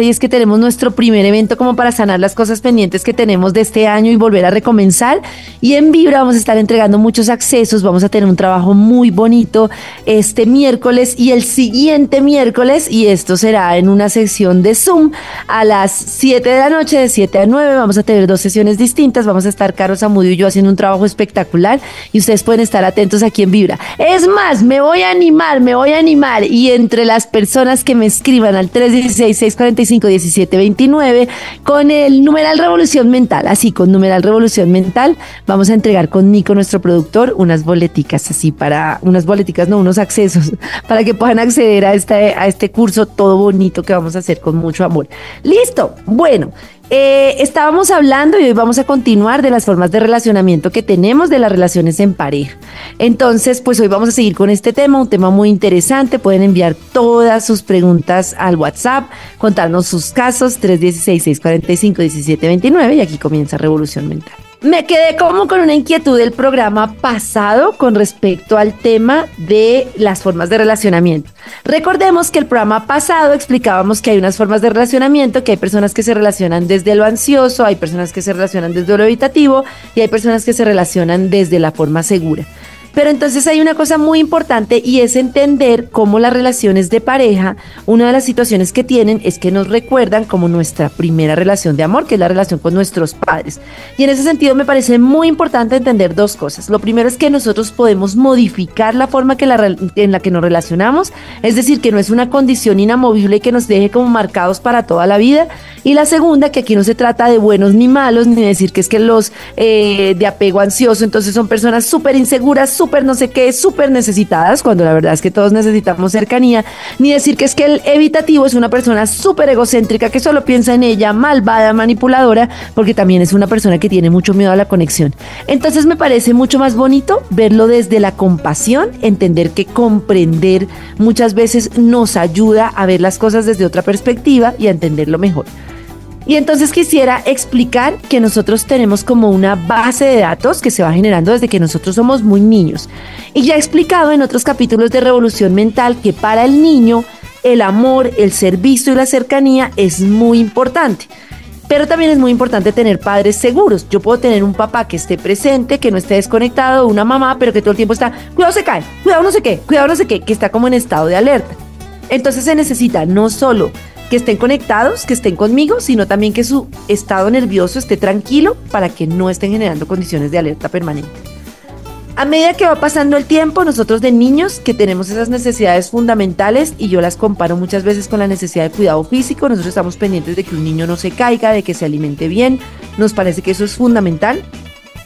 y es que tenemos nuestro primer evento como para sanar las cosas pendientes que tenemos de este año y volver a recomenzar. Y en Vibra vamos a estar entregando muchos accesos, vamos a tener un trabajo muy bonito este miércoles y el siguiente miércoles y esto será en una sección de Zoom a las 7 de la noche, de 7 a 9. Vamos a tener dos sesiones distintas, vamos a estar Carlos Zamudio y yo haciendo un trabajo espectacular y ustedes pueden estar atentos aquí en Vibra. Es más, me voy a animar, me voy a animar y entre las personas que me escriban al 316-645-1729 con el numeral Revolución Mental, así con numeral Revolución Mental, vamos a entregar con Nico, nuestro productor, unas boleticas así para, unas boleticas, no, unos accesos para que puedan acceder a este, a este curso todo bonito que vamos a hacer con mucho amor. Listo, bueno. Eh, estábamos hablando y hoy vamos a continuar de las formas de relacionamiento que tenemos de las relaciones en pareja. Entonces, pues hoy vamos a seguir con este tema, un tema muy interesante. Pueden enviar todas sus preguntas al WhatsApp, contarnos sus casos 316-645-1729 y aquí comienza Revolución Mental. Me quedé como con una inquietud del programa pasado con respecto al tema de las formas de relacionamiento. Recordemos que el programa pasado explicábamos que hay unas formas de relacionamiento, que hay personas que se relacionan desde lo ansioso, hay personas que se relacionan desde lo evitativo y hay personas que se relacionan desde la forma segura. Pero entonces hay una cosa muy importante y es entender cómo las relaciones de pareja, una de las situaciones que tienen es que nos recuerdan como nuestra primera relación de amor, que es la relación con nuestros padres. Y en ese sentido me parece muy importante entender dos cosas. Lo primero es que nosotros podemos modificar la forma que la, en la que nos relacionamos, es decir, que no es una condición inamovible que nos deje como marcados para toda la vida. Y la segunda, que aquí no se trata de buenos ni malos, ni decir que es que los eh, de apego ansioso, entonces son personas súper inseguras, súper no sé qué, súper necesitadas, cuando la verdad es que todos necesitamos cercanía, ni decir que es que el evitativo es una persona súper egocéntrica que solo piensa en ella, malvada, manipuladora, porque también es una persona que tiene mucho miedo a la conexión. Entonces me parece mucho más bonito verlo desde la compasión, entender que comprender muchas veces nos ayuda a ver las cosas desde otra perspectiva y a entenderlo mejor. Y entonces quisiera explicar que nosotros tenemos como una base de datos que se va generando desde que nosotros somos muy niños. Y ya he explicado en otros capítulos de Revolución Mental que para el niño el amor, el servicio y la cercanía es muy importante. Pero también es muy importante tener padres seguros. Yo puedo tener un papá que esté presente, que no esté desconectado, una mamá, pero que todo el tiempo está, cuidado se cae, cuidado no sé qué, cuidado no sé qué, que está como en estado de alerta. Entonces se necesita no solo que estén conectados, que estén conmigo, sino también que su estado nervioso esté tranquilo para que no estén generando condiciones de alerta permanente. A medida que va pasando el tiempo, nosotros de niños que tenemos esas necesidades fundamentales, y yo las comparo muchas veces con la necesidad de cuidado físico, nosotros estamos pendientes de que un niño no se caiga, de que se alimente bien, nos parece que eso es fundamental,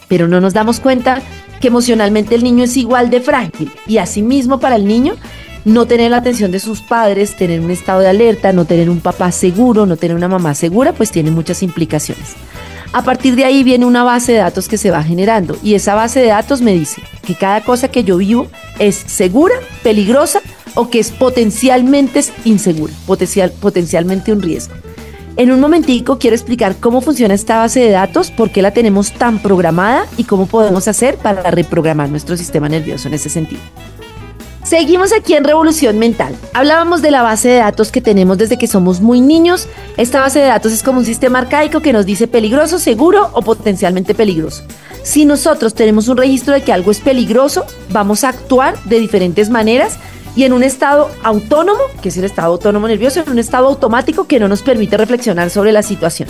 pero no nos damos cuenta que emocionalmente el niño es igual de frágil, y asimismo para el niño no tener la atención de sus padres, tener un estado de alerta, no tener un papá seguro, no tener una mamá segura, pues tiene muchas implicaciones. A partir de ahí viene una base de datos que se va generando y esa base de datos me dice que cada cosa que yo vivo es segura, peligrosa o que es potencialmente insegura, potencial, potencialmente un riesgo. En un momentico quiero explicar cómo funciona esta base de datos, por qué la tenemos tan programada y cómo podemos hacer para reprogramar nuestro sistema nervioso en ese sentido. Seguimos aquí en Revolución Mental. Hablábamos de la base de datos que tenemos desde que somos muy niños. Esta base de datos es como un sistema arcaico que nos dice peligroso, seguro o potencialmente peligroso. Si nosotros tenemos un registro de que algo es peligroso, vamos a actuar de diferentes maneras y en un estado autónomo, que es el estado autónomo nervioso, en un estado automático que no nos permite reflexionar sobre la situación.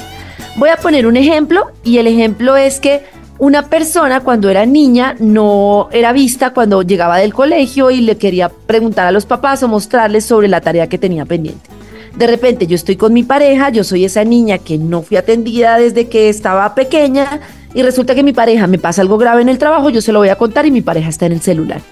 Voy a poner un ejemplo y el ejemplo es que una persona cuando era niña no era vista cuando llegaba del colegio y le quería preguntar a los papás o mostrarles sobre la tarea que tenía pendiente. De repente yo estoy con mi pareja, yo soy esa niña que no fui atendida desde que estaba pequeña y resulta que mi pareja me pasa algo grave en el trabajo, yo se lo voy a contar y mi pareja está en el celular.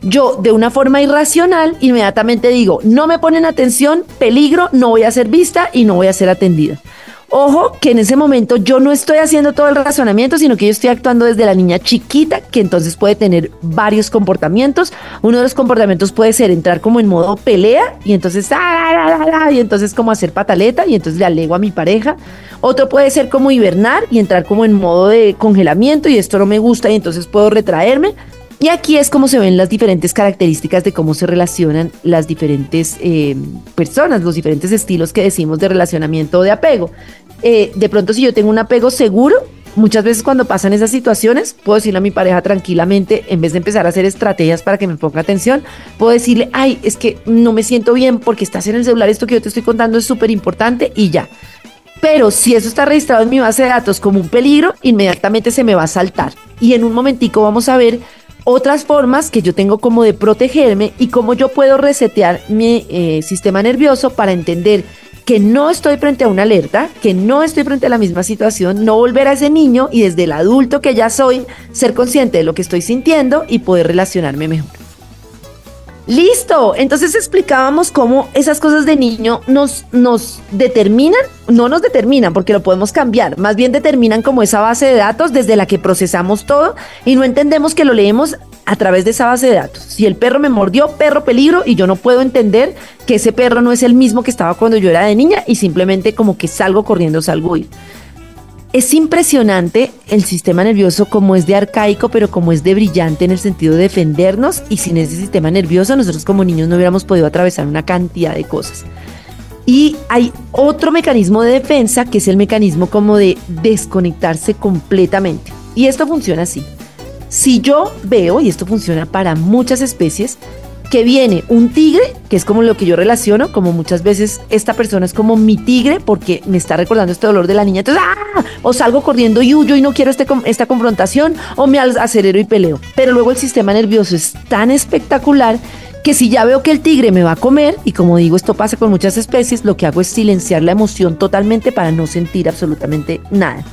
Yo, de una forma irracional, inmediatamente digo, no me ponen atención, peligro, no voy a ser vista y no voy a ser atendida. Ojo que en ese momento yo no estoy haciendo todo el razonamiento, sino que yo estoy actuando desde la niña chiquita, que entonces puede tener varios comportamientos. Uno de los comportamientos puede ser entrar como en modo pelea y entonces, ah, y entonces como hacer pataleta y entonces le alego a mi pareja. Otro puede ser como hibernar y entrar como en modo de congelamiento y esto no me gusta y entonces puedo retraerme. Y aquí es como se ven las diferentes características de cómo se relacionan las diferentes eh, personas, los diferentes estilos que decimos de relacionamiento o de apego. Eh, de pronto si yo tengo un apego seguro, muchas veces cuando pasan esas situaciones, puedo decirle a mi pareja tranquilamente, en vez de empezar a hacer estrategias para que me ponga atención, puedo decirle, ay, es que no me siento bien porque estás en el celular, esto que yo te estoy contando es súper importante y ya. Pero si eso está registrado en mi base de datos como un peligro, inmediatamente se me va a saltar. Y en un momentico vamos a ver otras formas que yo tengo como de protegerme y cómo yo puedo resetear mi eh, sistema nervioso para entender que no estoy frente a una alerta, que no estoy frente a la misma situación, no volver a ese niño y desde el adulto que ya soy, ser consciente de lo que estoy sintiendo y poder relacionarme mejor. Listo, entonces explicábamos cómo esas cosas de niño nos, nos determinan, no nos determinan porque lo podemos cambiar, más bien determinan como esa base de datos desde la que procesamos todo y no entendemos que lo leemos a través de esa base de datos. Si el perro me mordió, perro peligro, y yo no puedo entender que ese perro no es el mismo que estaba cuando yo era de niña y simplemente como que salgo corriendo, salgo huir. Es impresionante el sistema nervioso como es de arcaico, pero como es de brillante en el sentido de defendernos y sin ese sistema nervioso nosotros como niños no hubiéramos podido atravesar una cantidad de cosas. Y hay otro mecanismo de defensa que es el mecanismo como de desconectarse completamente. Y esto funciona así. Si yo veo, y esto funciona para muchas especies, que viene un tigre, que es como lo que yo relaciono, como muchas veces esta persona es como mi tigre porque me está recordando este dolor de la niña, entonces, ¡ah! o salgo corriendo y huyo y no quiero este, esta confrontación, o me acelero y peleo. Pero luego el sistema nervioso es tan espectacular que si ya veo que el tigre me va a comer, y como digo, esto pasa con muchas especies, lo que hago es silenciar la emoción totalmente para no sentir absolutamente nada.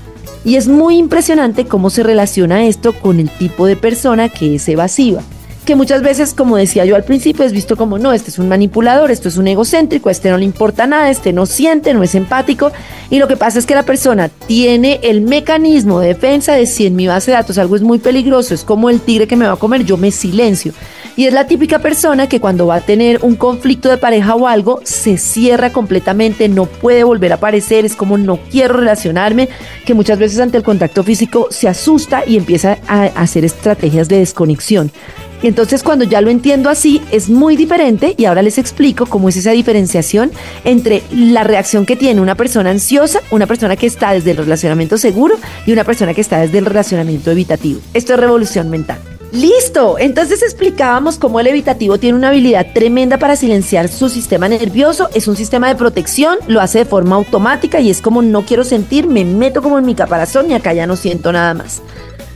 Y es muy impresionante cómo se relaciona esto con el tipo de persona que es evasiva que muchas veces, como decía yo al principio, es visto como no, este es un manipulador, esto es un egocéntrico, este no le importa nada, este no siente, no es empático. Y lo que pasa es que la persona tiene el mecanismo de defensa de si en mi base de datos algo es muy peligroso, es como el tigre que me va a comer, yo me silencio. Y es la típica persona que cuando va a tener un conflicto de pareja o algo, se cierra completamente, no puede volver a aparecer, es como no quiero relacionarme, que muchas veces ante el contacto físico se asusta y empieza a hacer estrategias de desconexión. Y entonces cuando ya lo entiendo así, es muy diferente y ahora les explico cómo es esa diferenciación entre la reacción que tiene una persona ansiosa, una persona que está desde el relacionamiento seguro y una persona que está desde el relacionamiento evitativo. Esto es revolución mental. Listo, entonces explicábamos cómo el evitativo tiene una habilidad tremenda para silenciar su sistema nervioso, es un sistema de protección, lo hace de forma automática y es como no quiero sentir, me meto como en mi caparazón y acá ya no siento nada más.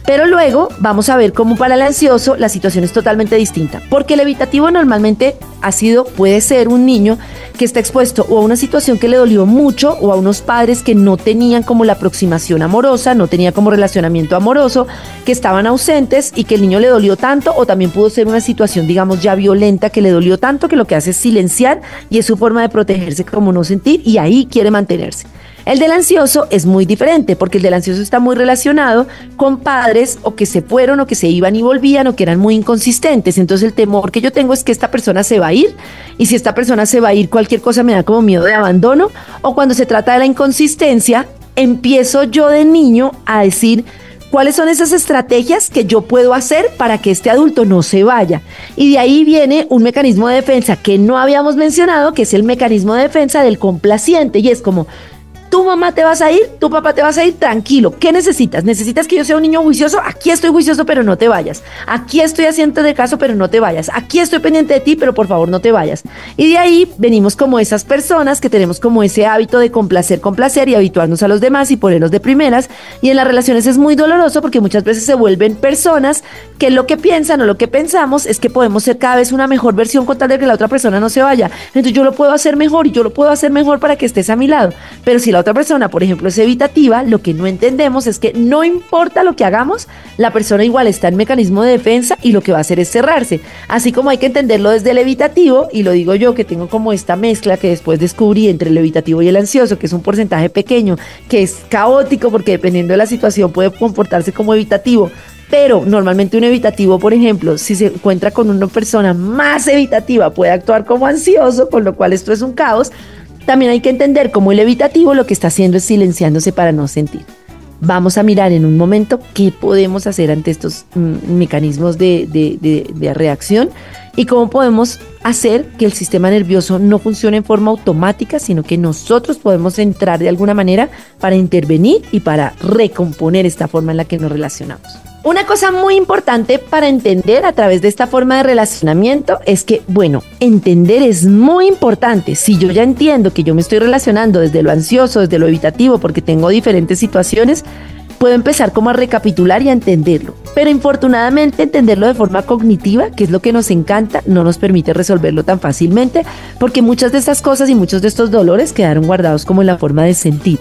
Pero luego vamos a ver cómo para el ansioso la situación es totalmente distinta, porque el evitativo normalmente ha sido, puede ser un niño que está expuesto o a una situación que le dolió mucho o a unos padres que no tenían como la aproximación amorosa, no tenía como relacionamiento amoroso, que estaban ausentes y que el niño le dolió tanto o también pudo ser una situación digamos ya violenta que le dolió tanto que lo que hace es silenciar y es su forma de protegerse como no sentir y ahí quiere mantenerse. El del ansioso es muy diferente porque el del ansioso está muy relacionado con padres o que se fueron o que se iban y volvían o que eran muy inconsistentes. Entonces el temor que yo tengo es que esta persona se va a ir y si esta persona se va a ir cualquier cosa me da como miedo de abandono o cuando se trata de la inconsistencia empiezo yo de niño a decir cuáles son esas estrategias que yo puedo hacer para que este adulto no se vaya. Y de ahí viene un mecanismo de defensa que no habíamos mencionado, que es el mecanismo de defensa del complaciente. Y es como, tu mamá te vas a ir, tu papá te vas a ir, tranquilo. ¿Qué necesitas? ¿Necesitas que yo sea un niño juicioso? Aquí estoy juicioso, pero no te vayas. Aquí estoy haciendo de caso, pero no te vayas. Aquí estoy pendiente de ti, pero por favor no te vayas. Y de ahí venimos como esas personas que tenemos como ese hábito de complacer, complacer y habituarnos a los demás y ponerlos de primeras. Y en las relaciones es muy doloroso porque muchas veces se vuelven personas que lo que piensan o lo que pensamos es que podemos ser cada vez una mejor versión con tal de que la otra persona no se vaya. Entonces yo lo puedo hacer mejor y yo lo puedo hacer mejor para que estés a mi lado. Pero si la otra persona, por ejemplo, es evitativa, lo que no entendemos es que no importa lo que hagamos, la persona igual está en mecanismo de defensa y lo que va a hacer es cerrarse. Así como hay que entenderlo desde el evitativo, y lo digo yo que tengo como esta mezcla que después descubrí entre el evitativo y el ansioso, que es un porcentaje pequeño, que es caótico porque dependiendo de la situación puede comportarse como evitativo, pero normalmente un evitativo, por ejemplo, si se encuentra con una persona más evitativa, puede actuar como ansioso, con lo cual esto es un caos. También hay que entender cómo el evitativo lo que está haciendo es silenciándose para no sentir. Vamos a mirar en un momento qué podemos hacer ante estos mm, mecanismos de, de reacción y cómo podemos hacer que el sistema nervioso no funcione en forma automática, sino que nosotros podemos entrar de alguna manera para intervenir y para recomponer esta forma en la que nos relacionamos. Una cosa muy importante para entender a través de esta forma de relacionamiento es que, bueno, entender es muy importante. Si yo ya entiendo que yo me estoy relacionando desde lo ansioso, desde lo evitativo, porque tengo diferentes situaciones, puedo empezar como a recapitular y a entenderlo. Pero infortunadamente entenderlo de forma cognitiva, que es lo que nos encanta, no nos permite resolverlo tan fácilmente, porque muchas de estas cosas y muchos de estos dolores quedaron guardados como en la forma de sentir.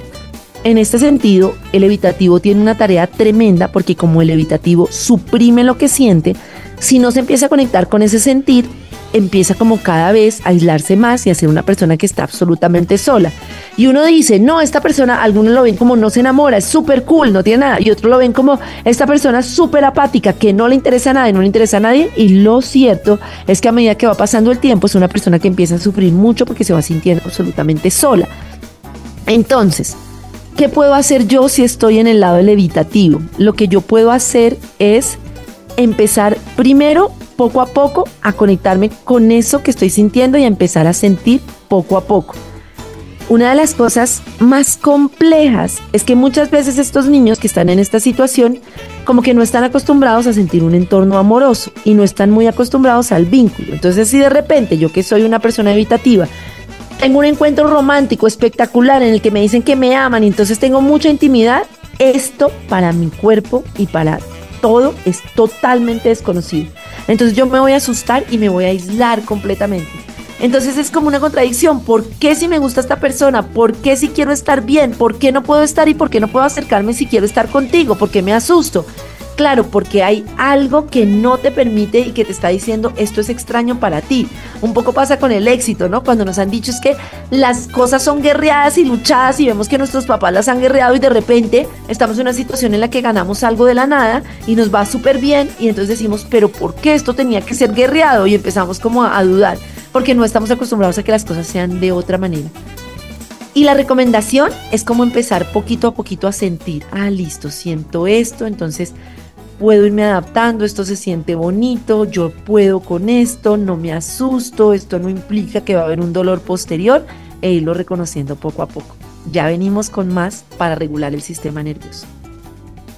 En este sentido, el evitativo tiene una tarea tremenda porque como el evitativo suprime lo que siente, si no se empieza a conectar con ese sentir, empieza como cada vez a aislarse más y a ser una persona que está absolutamente sola. Y uno dice, no, esta persona, algunos lo ven como no se enamora, es súper cool, no tiene nada. Y otros lo ven como esta persona súper apática, que no le interesa nada y no le interesa a nadie. Y lo cierto es que a medida que va pasando el tiempo, es una persona que empieza a sufrir mucho porque se va sintiendo absolutamente sola. Entonces, ¿Qué puedo hacer yo si estoy en el lado del evitativo? Lo que yo puedo hacer es empezar primero, poco a poco, a conectarme con eso que estoy sintiendo y a empezar a sentir poco a poco. Una de las cosas más complejas es que muchas veces estos niños que están en esta situación como que no están acostumbrados a sentir un entorno amoroso y no están muy acostumbrados al vínculo. Entonces si de repente yo que soy una persona evitativa tengo un encuentro romántico espectacular en el que me dicen que me aman y entonces tengo mucha intimidad, esto para mi cuerpo y para todo es totalmente desconocido. Entonces yo me voy a asustar y me voy a aislar completamente. Entonces es como una contradicción. ¿Por qué si me gusta esta persona? ¿Por qué si quiero estar bien? ¿Por qué no puedo estar y por qué no puedo acercarme si quiero estar contigo? ¿Por qué me asusto? Claro, porque hay algo que no te permite y que te está diciendo esto es extraño para ti. Un poco pasa con el éxito, ¿no? Cuando nos han dicho es que las cosas son guerreadas y luchadas y vemos que nuestros papás las han guerreado y de repente estamos en una situación en la que ganamos algo de la nada y nos va súper bien y entonces decimos, pero ¿por qué esto tenía que ser guerreado? Y empezamos como a, dudar porque no estamos acostumbrados a que las cosas sean de otra manera. Y la recomendación es como empezar poquito a poquito a sentir, ah, listo, siento esto, entonces puedo irme adaptando, esto se siente bonito, yo puedo con esto, no me asusto, esto no implica que va a haber un dolor posterior e irlo reconociendo poco a poco. Ya venimos con más para regular el sistema nervioso.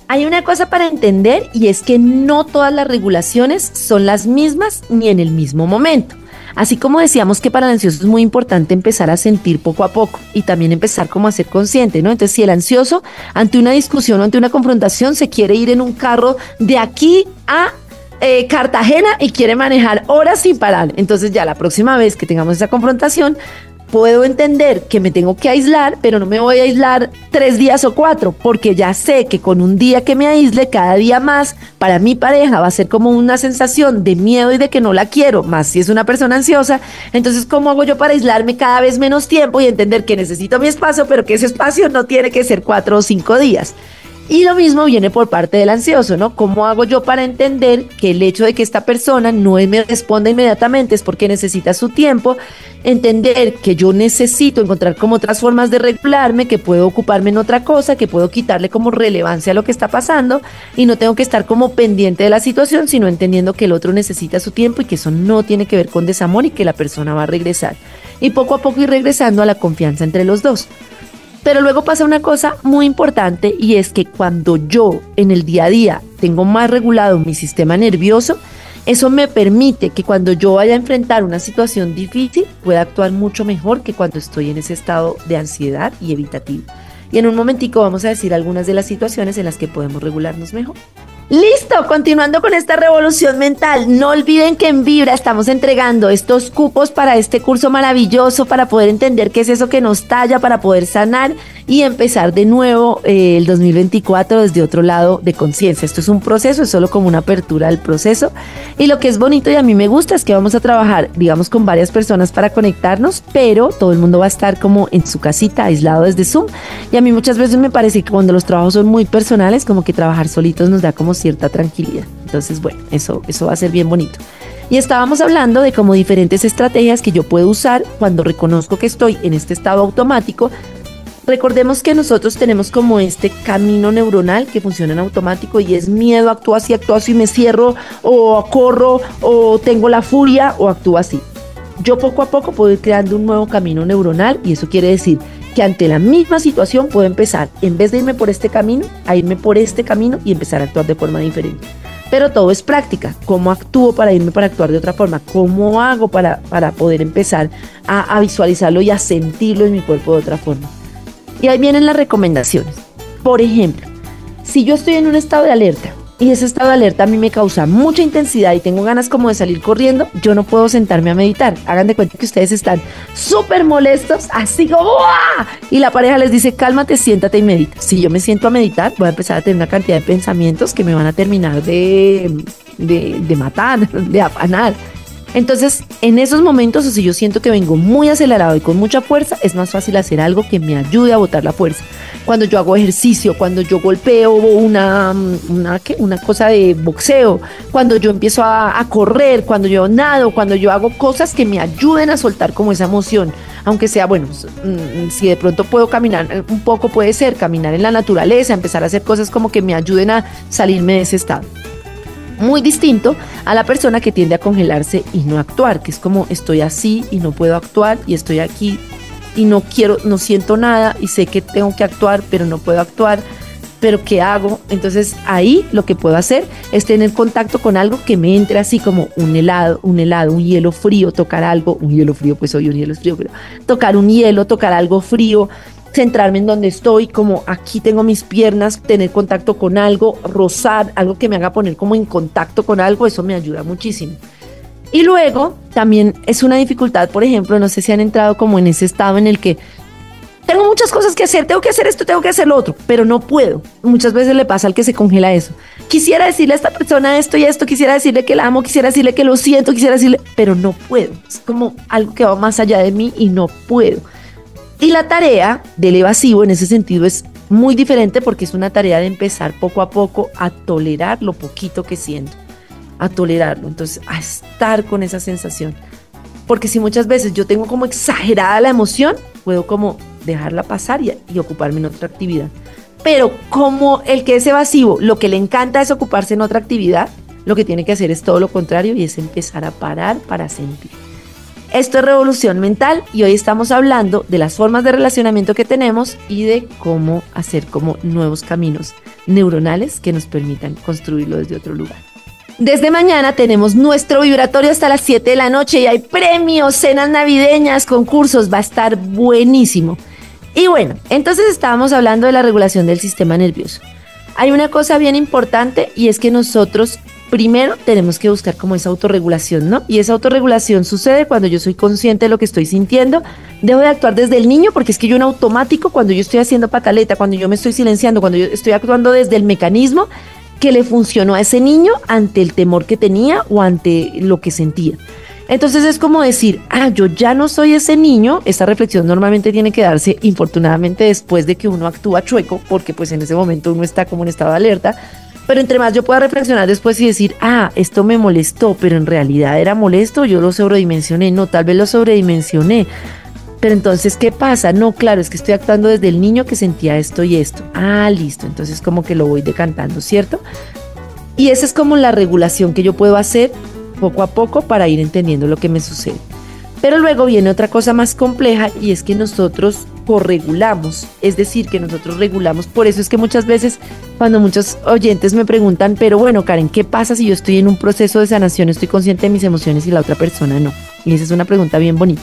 Hay una cosa para entender y es que no todas las regulaciones son las mismas ni en el mismo momento. Así como decíamos que para el ansioso es muy importante empezar a sentir poco a poco y también empezar como a ser consciente, ¿no? Entonces, si el ansioso ante una discusión o ante una confrontación se quiere ir en un carro de aquí a eh, Cartagena y quiere manejar horas sin parar. Entonces ya la próxima vez que tengamos esa confrontación, puedo entender que me tengo que aislar, pero no me voy a aislar tres días o cuatro, porque ya sé que con un día que me aísle, cada día más, para mi pareja va a ser como una sensación de miedo y de que no la quiero, más si es una persona ansiosa. Entonces, ¿cómo hago yo para aislarme cada vez menos tiempo y entender que necesito mi espacio, pero que ese espacio no tiene que ser cuatro o cinco días? Y lo mismo viene por parte del ansioso, ¿no? ¿Cómo hago yo para entender que el hecho de que esta persona no me responda inmediatamente es porque necesita su tiempo? Entender que yo necesito encontrar como otras formas de regularme, que puedo ocuparme en otra cosa, que puedo quitarle como relevancia a lo que está pasando y no tengo que estar como pendiente de la situación, sino entendiendo que el otro necesita su tiempo y que eso no tiene que ver con desamor y que la persona va a regresar. Y poco a poco ir regresando a la confianza entre los dos. Pero luego pasa una cosa muy importante y es que cuando yo en el día a día tengo más regulado mi sistema nervioso, eso me permite que cuando yo vaya a enfrentar una situación difícil pueda actuar mucho mejor que cuando estoy en ese estado de ansiedad y evitativo. Y en un momentico vamos a decir algunas de las situaciones en las que podemos regularnos mejor. Listo, continuando con esta revolución mental, no olviden que en Vibra estamos entregando estos cupos para este curso maravilloso para poder entender qué es eso que nos talla, para poder sanar y empezar de nuevo eh, el 2024 desde otro lado de conciencia. Esto es un proceso, es solo como una apertura del proceso. Y lo que es bonito y a mí me gusta es que vamos a trabajar, digamos, con varias personas para conectarnos, pero todo el mundo va a estar como en su casita, aislado desde Zoom. Y a mí muchas veces me parece que cuando los trabajos son muy personales, como que trabajar solitos nos da como cierta tranquilidad. Entonces, bueno, eso, eso va a ser bien bonito. Y estábamos hablando de como diferentes estrategias que yo puedo usar cuando reconozco que estoy en este estado automático. Recordemos que nosotros tenemos como este camino neuronal que funciona en automático y es miedo, actúo así, actúo así, me cierro o corro o tengo la furia o actúo así. Yo poco a poco puedo ir creando un nuevo camino neuronal y eso quiere decir que ante la misma situación puedo empezar, en vez de irme por este camino, a irme por este camino y empezar a actuar de forma diferente. Pero todo es práctica. ¿Cómo actúo para irme para actuar de otra forma? ¿Cómo hago para, para poder empezar a, a visualizarlo y a sentirlo en mi cuerpo de otra forma? Y ahí vienen las recomendaciones. Por ejemplo, si yo estoy en un estado de alerta y ese estado de alerta a mí me causa mucha intensidad y tengo ganas como de salir corriendo, yo no puedo sentarme a meditar. Hagan de cuenta que ustedes están súper molestos, así como ¡Uah! y la pareja les dice, cálmate, siéntate y medita. Si yo me siento a meditar, voy a empezar a tener una cantidad de pensamientos que me van a terminar de, de, de matar, de afanar. Entonces, en esos momentos, o si yo siento que vengo muy acelerado y con mucha fuerza, es más fácil hacer algo que me ayude a botar la fuerza. Cuando yo hago ejercicio, cuando yo golpeo una, una, ¿qué? una cosa de boxeo, cuando yo empiezo a, a correr, cuando yo nado, cuando yo hago cosas que me ayuden a soltar como esa emoción. Aunque sea, bueno, si de pronto puedo caminar un poco, puede ser caminar en la naturaleza, empezar a hacer cosas como que me ayuden a salirme de ese estado muy distinto a la persona que tiende a congelarse y no actuar, que es como estoy así y no puedo actuar y estoy aquí y no quiero, no siento nada y sé que tengo que actuar, pero no puedo actuar, pero ¿qué hago? Entonces ahí lo que puedo hacer es tener contacto con algo que me entre así como un helado, un helado, un hielo frío, tocar algo, un hielo frío, pues hoy un hielo frío, pero tocar un hielo, tocar algo frío, centrarme en donde estoy, como aquí tengo mis piernas, tener contacto con algo, rozar, algo que me haga poner como en contacto con algo, eso me ayuda muchísimo. Y luego también es una dificultad, por ejemplo, no sé si han entrado como en ese estado en el que tengo muchas cosas que hacer, tengo que hacer esto, tengo que hacer lo otro, pero no puedo. Muchas veces le pasa al que se congela eso. Quisiera decirle a esta persona esto y esto, quisiera decirle que la amo, quisiera decirle que lo siento, quisiera decirle, pero no puedo. Es como algo que va más allá de mí y no puedo. Y la tarea del evasivo en ese sentido es muy diferente porque es una tarea de empezar poco a poco a tolerar lo poquito que siento, a tolerarlo, entonces a estar con esa sensación. Porque si muchas veces yo tengo como exagerada la emoción, puedo como dejarla pasar y, y ocuparme en otra actividad. Pero como el que es evasivo, lo que le encanta es ocuparse en otra actividad, lo que tiene que hacer es todo lo contrario y es empezar a parar para sentir. Esto es Revolución Mental y hoy estamos hablando de las formas de relacionamiento que tenemos y de cómo hacer como nuevos caminos neuronales que nos permitan construirlo desde otro lugar. Desde mañana tenemos nuestro vibratorio hasta las 7 de la noche y hay premios, cenas navideñas, concursos, va a estar buenísimo. Y bueno, entonces estábamos hablando de la regulación del sistema nervioso. Hay una cosa bien importante y es que nosotros primero tenemos que buscar como esa autorregulación, ¿no? Y esa autorregulación sucede cuando yo soy consciente de lo que estoy sintiendo. Debo de actuar desde el niño porque es que yo en automático, cuando yo estoy haciendo pataleta, cuando yo me estoy silenciando, cuando yo estoy actuando desde el mecanismo que le funcionó a ese niño ante el temor que tenía o ante lo que sentía. Entonces es como decir, ah, yo ya no soy ese niño. Esta reflexión normalmente tiene que darse, infortunadamente, después de que uno actúa chueco, porque pues en ese momento uno está como en estado de alerta pero entre más yo pueda reflexionar después y decir, ah, esto me molestó, pero en realidad era molesto, yo lo sobredimensioné, no, tal vez lo sobredimensioné. Pero entonces, ¿qué pasa? No, claro, es que estoy actuando desde el niño que sentía esto y esto. Ah, listo, entonces como que lo voy decantando, ¿cierto? Y esa es como la regulación que yo puedo hacer poco a poco para ir entendiendo lo que me sucede. Pero luego viene otra cosa más compleja y es que nosotros corregulamos, es decir, que nosotros regulamos. Por eso es que muchas veces cuando muchos oyentes me preguntan, pero bueno, Karen, ¿qué pasa si yo estoy en un proceso de sanación, estoy consciente de mis emociones y la otra persona no? Y esa es una pregunta bien bonita.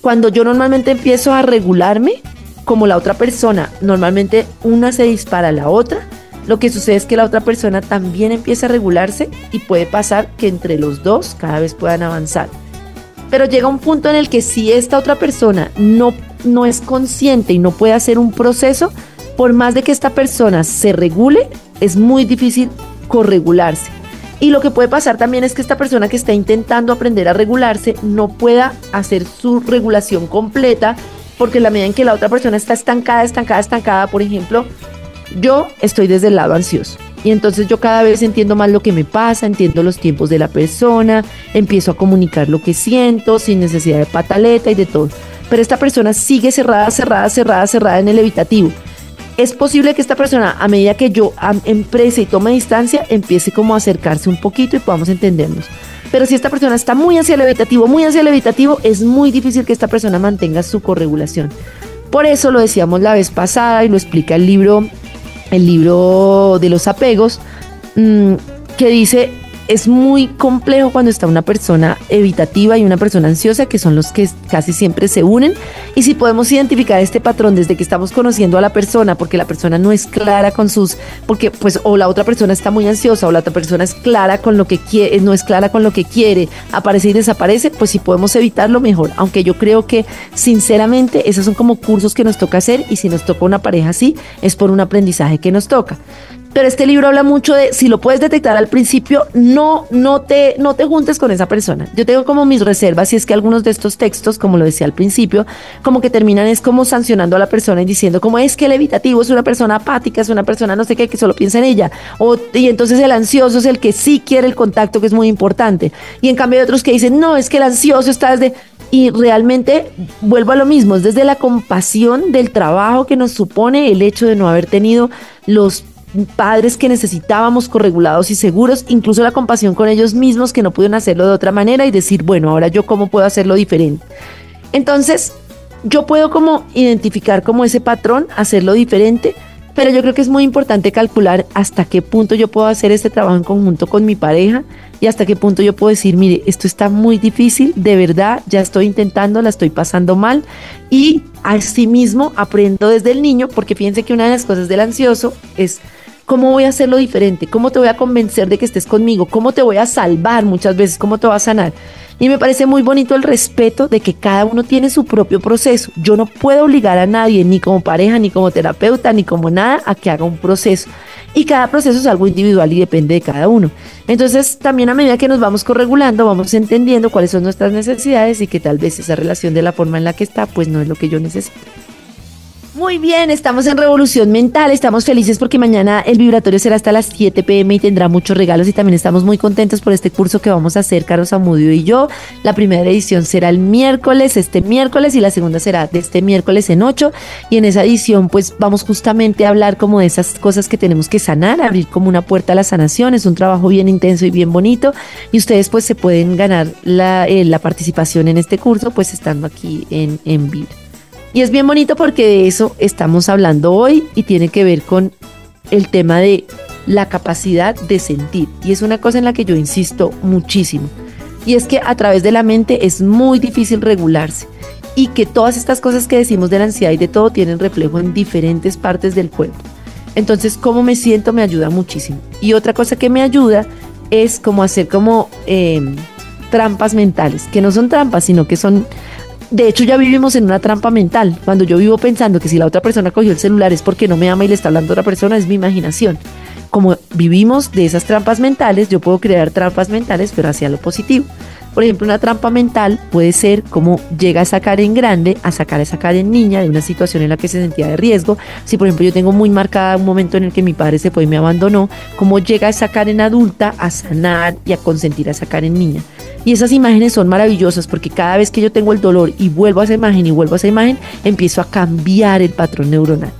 Cuando yo normalmente empiezo a regularme, como la otra persona, normalmente una se dispara a la otra, lo que sucede es que la otra persona también empieza a regularse y puede pasar que entre los dos cada vez puedan avanzar. Pero llega un punto en el que si esta otra persona no no es consciente y no puede hacer un proceso, por más de que esta persona se regule, es muy difícil corregularse. Y lo que puede pasar también es que esta persona que está intentando aprender a regularse no pueda hacer su regulación completa porque la medida en que la otra persona está estancada, estancada, estancada, por ejemplo, yo estoy desde el lado ansioso. Y entonces yo cada vez entiendo más lo que me pasa, entiendo los tiempos de la persona, empiezo a comunicar lo que siento sin necesidad de pataleta y de todo. Pero esta persona sigue cerrada, cerrada, cerrada, cerrada en el evitativo. Es posible que esta persona, a medida que yo emprese y tome distancia, empiece como a acercarse un poquito y podamos entendernos. Pero si esta persona está muy hacia el evitativo, muy hacia el evitativo, es muy difícil que esta persona mantenga su corregulación. Por eso lo decíamos la vez pasada y lo explica el libro, el libro de los apegos, mm, que dice es muy complejo cuando está una persona evitativa y una persona ansiosa, que son los que casi siempre se unen. Y si podemos identificar este patrón desde que estamos conociendo a la persona, porque la persona no es clara con sus, porque pues o la otra persona está muy ansiosa o la otra persona es clara con lo que quiere, no es clara con lo que quiere, aparece y desaparece, pues si podemos evitarlo mejor. Aunque yo creo que sinceramente esos son como cursos que nos toca hacer y si nos toca una pareja así, es por un aprendizaje que nos toca pero este libro habla mucho de si lo puedes detectar al principio, no, no te, no te juntes con esa persona. Yo tengo como mis reservas y es que algunos de estos textos, como lo decía al principio, como que terminan es como sancionando a la persona y diciendo como es que el evitativo es una persona apática, es una persona no sé qué, que solo piensa en ella. O, y entonces el ansioso es el que sí quiere el contacto, que es muy importante. Y en cambio hay otros que dicen, no, es que el ansioso está desde... Y realmente vuelvo a lo mismo, es desde la compasión del trabajo que nos supone el hecho de no haber tenido los padres que necesitábamos corregulados y seguros, incluso la compasión con ellos mismos que no pudieron hacerlo de otra manera y decir, bueno, ahora yo cómo puedo hacerlo diferente. Entonces, yo puedo como identificar como ese patrón, hacerlo diferente, pero yo creo que es muy importante calcular hasta qué punto yo puedo hacer este trabajo en conjunto con mi pareja y hasta qué punto yo puedo decir, mire, esto está muy difícil, de verdad, ya estoy intentando, la estoy pasando mal y mismo aprendo desde el niño, porque fíjense que una de las cosas del ansioso es ¿Cómo voy a hacerlo diferente? ¿Cómo te voy a convencer de que estés conmigo? ¿Cómo te voy a salvar muchas veces? ¿Cómo te voy a sanar? Y me parece muy bonito el respeto de que cada uno tiene su propio proceso. Yo no puedo obligar a nadie, ni como pareja, ni como terapeuta, ni como nada, a que haga un proceso. Y cada proceso es algo individual y depende de cada uno. Entonces, también a medida que nos vamos corregulando, vamos entendiendo cuáles son nuestras necesidades y que tal vez esa relación de la forma en la que está, pues no es lo que yo necesito. Muy bien, estamos en Revolución Mental, estamos felices porque mañana el vibratorio será hasta las 7 pm y tendrá muchos regalos y también estamos muy contentos por este curso que vamos a hacer Carlos Amudio y yo. La primera edición será el miércoles, este miércoles y la segunda será de este miércoles en 8 y en esa edición pues vamos justamente a hablar como de esas cosas que tenemos que sanar, abrir como una puerta a la sanación, es un trabajo bien intenso y bien bonito y ustedes pues se pueden ganar la, eh, participación en este curso pues estando aquí en, en. Y es bien bonito porque de eso estamos hablando hoy y tiene que ver con el tema de la capacidad de sentir. Y es una cosa en la que yo insisto muchísimo. Y es que a través de la mente es muy difícil regularse y que todas estas cosas que decimos de la ansiedad y de todo tienen reflejo en diferentes partes del cuerpo. Entonces, cómo me siento me ayuda muchísimo. Y otra cosa que me ayuda es como hacer como em, trampas mentales, que no son trampas, sino que son de hecho, ya vivimos en una trampa mental. Cuando yo vivo pensando que si la otra persona cogió el celular es porque no me ama y le está hablando a otra persona, es mi imaginación. Como vivimos de esas trampas mentales, yo puedo crear trampas mentales, pero hacia lo positivo. Por ejemplo, una trampa mental puede ser como llega a sacar en grande, a sacar a sacar en niña de una situación en la que se sentía de riesgo. Si, por ejemplo, yo tengo muy marcada un momento en el que mi padre se fue y me abandonó, como llega a sacar en adulta, a sanar y a consentir a sacar en niña. Y esas imágenes son maravillosas porque cada vez que yo tengo el dolor y vuelvo a esa imagen y vuelvo a esa imagen, empiezo a cambiar el patrón neuronal.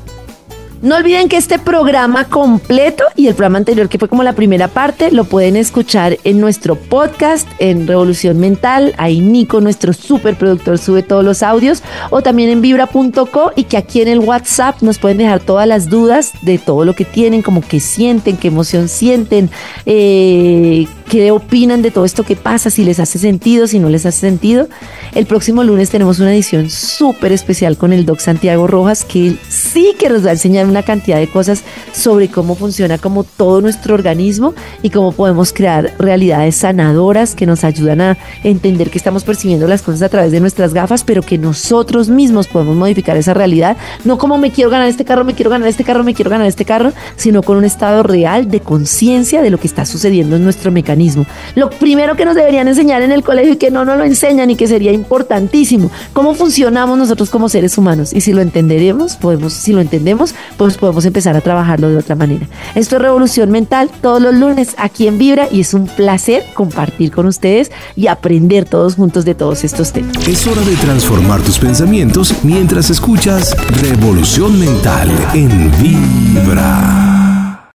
No olviden que este programa completo y el programa anterior, que fue como la primera parte, lo pueden escuchar en nuestro podcast en Revolución Mental. Ahí Nico, nuestro superproductor, sube todos los audios. O también en vibra.co y que aquí en el WhatsApp nos pueden dejar todas las dudas de todo lo que tienen, como que sienten, qué emoción sienten, eh, qué opinan de todo esto que pasa, si les hace sentido, si no les hace sentido. El próximo lunes tenemos una edición súper especial con el doc Santiago Rojas, que sí que nos va a enseñar una cantidad de cosas sobre cómo funciona como todo nuestro organismo y cómo podemos crear realidades sanadoras que nos ayudan a entender que estamos percibiendo las cosas a través de nuestras gafas, pero que nosotros mismos podemos modificar esa realidad, no como me quiero ganar este carro, me quiero ganar este carro, me quiero ganar este carro, sino con un estado real de conciencia de lo que está sucediendo en nuestro mecanismo. Lo primero que nos deberían enseñar en el colegio y que no nos lo enseñan y que sería importantísimo, cómo funcionamos nosotros como seres humanos y si lo entenderemos, podemos, si lo entendemos, pues podemos empezar a trabajarlo de otra manera. Esto es Revolución Mental todos los lunes aquí en Vibra y es un placer compartir con ustedes y aprender todos juntos de todos estos temas. Es hora de transformar tus pensamientos mientras escuchas Revolución Mental en Vibra.